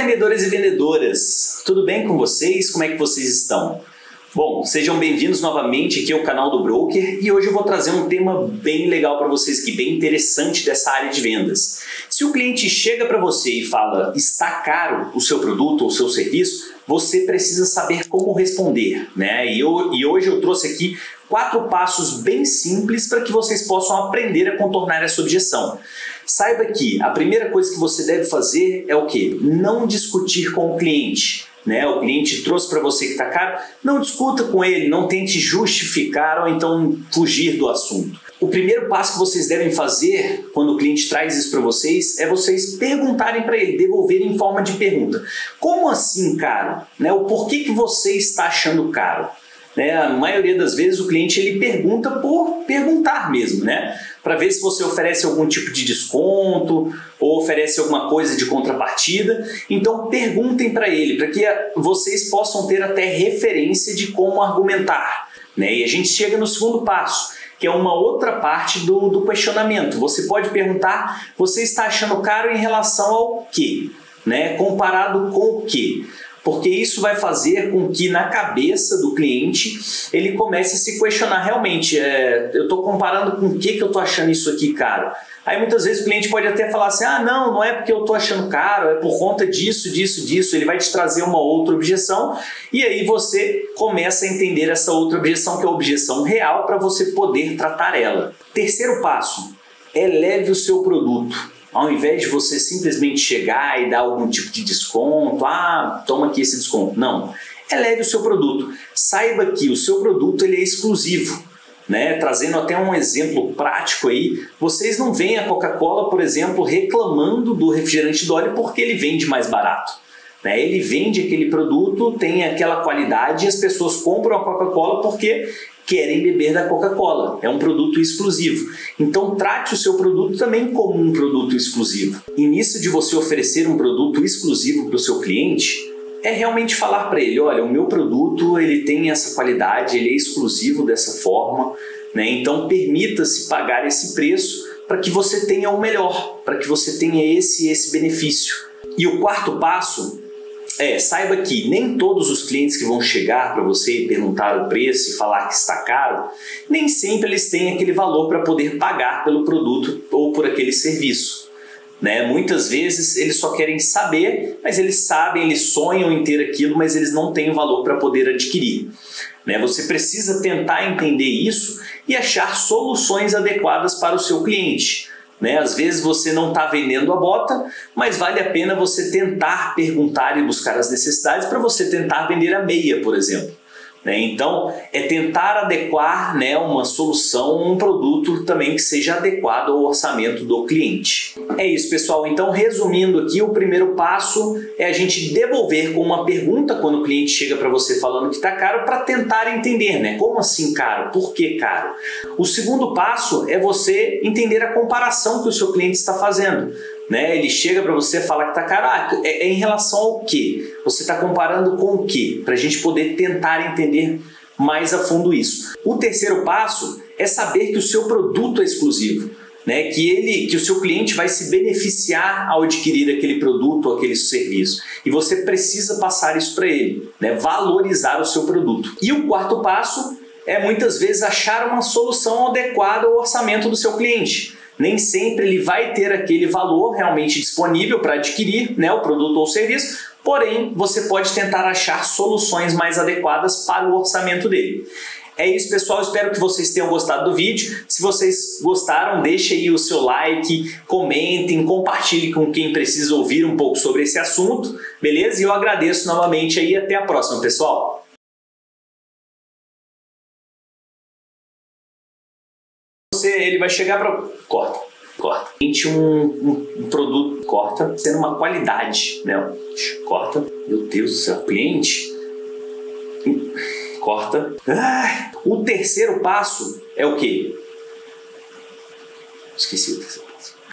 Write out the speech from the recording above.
vendedores e vendedoras! Tudo bem com vocês? Como é que vocês estão? Bom, sejam bem-vindos novamente aqui ao canal do Broker e hoje eu vou trazer um tema bem legal para vocês aqui, bem interessante dessa área de vendas. Se o cliente chega para você e fala está caro o seu produto ou seu serviço, você precisa saber como responder, né? E, eu, e hoje eu trouxe aqui quatro passos bem simples para que vocês possam aprender a contornar essa objeção. Saiba que a primeira coisa que você deve fazer é o que? Não discutir com o cliente. Né? O cliente trouxe para você que está caro, não discuta com ele, não tente justificar ou então fugir do assunto. O primeiro passo que vocês devem fazer quando o cliente traz isso para vocês é vocês perguntarem para ele, devolverem em forma de pergunta. Como assim caro? Né? O porquê que você está achando caro? Né? A maioria das vezes o cliente ele pergunta por perguntar mesmo, né? Para ver se você oferece algum tipo de desconto ou oferece alguma coisa de contrapartida. Então perguntem para ele, para que vocês possam ter até referência de como argumentar. Né? E a gente chega no segundo passo, que é uma outra parte do, do questionamento. Você pode perguntar: você está achando caro em relação ao quê? Né? Comparado com o quê? Porque isso vai fazer com que na cabeça do cliente ele comece a se questionar realmente, é, eu estou comparando com o que, que eu estou achando isso aqui caro. Aí muitas vezes o cliente pode até falar assim, ah não, não é porque eu estou achando caro, é por conta disso, disso, disso, ele vai te trazer uma outra objeção e aí você começa a entender essa outra objeção que é a objeção real para você poder tratar ela. Terceiro passo, eleve o seu produto. Ao invés de você simplesmente chegar e dar algum tipo de desconto, ah, toma aqui esse desconto. Não. Eleve o seu produto. Saiba que o seu produto ele é exclusivo. Né? Trazendo até um exemplo prático aí, vocês não veem a Coca-Cola, por exemplo, reclamando do refrigerante Dolly porque ele vende mais barato. Né? Ele vende aquele produto, tem aquela qualidade e as pessoas compram a Coca-Cola porque querem beber da Coca-Cola. É um produto exclusivo. Então trate o seu produto também como um produto exclusivo. E nisso de você oferecer um produto exclusivo para o seu cliente, é realmente falar para ele, olha, o meu produto ele tem essa qualidade, ele é exclusivo dessa forma, né? Então permita-se pagar esse preço para que você tenha o melhor, para que você tenha esse esse benefício. E o quarto passo é, saiba que nem todos os clientes que vão chegar para você e perguntar o preço e falar que está caro, nem sempre eles têm aquele valor para poder pagar pelo produto ou por aquele serviço. Né? Muitas vezes eles só querem saber, mas eles sabem, eles sonham em ter aquilo, mas eles não têm o valor para poder adquirir. Né? Você precisa tentar entender isso e achar soluções adequadas para o seu cliente. Né? Às vezes você não está vendendo a bota, mas vale a pena você tentar perguntar e buscar as necessidades para você tentar vender a meia, por exemplo. Né? Então, é tentar adequar né, uma solução, um produto também que seja adequado ao orçamento do cliente. É isso, pessoal. Então, resumindo aqui, o primeiro passo é a gente devolver com uma pergunta quando o cliente chega para você falando que está caro, para tentar entender, né? Como assim caro? Por que caro? O segundo passo é você entender a comparação que o seu cliente está fazendo né? Ele chega para você e fala que tá caro. É, é em relação ao que? Você está comparando com o que? Para a gente poder tentar entender mais a fundo isso. O terceiro passo é saber que o seu produto é exclusivo. Né, que ele, que o seu cliente vai se beneficiar ao adquirir aquele produto ou aquele serviço. E você precisa passar isso para ele, né, valorizar o seu produto. E o quarto passo é muitas vezes achar uma solução adequada ao orçamento do seu cliente nem sempre ele vai ter aquele valor realmente disponível para adquirir né, o produto ou serviço, porém você pode tentar achar soluções mais adequadas para o orçamento dele. É isso, pessoal. Espero que vocês tenham gostado do vídeo. Se vocês gostaram, deixe aí o seu like, comentem, compartilhe com quem precisa ouvir um pouco sobre esse assunto, beleza? E eu agradeço novamente aí. Até a próxima, pessoal. Você, ele vai chegar para corta, corta. Gente, um, um, um, produto corta sendo uma qualidade, né? Corta. Meu Deus do céu, cliente corta. Ah, o terceiro passo é o quê? Esqueci o terceiro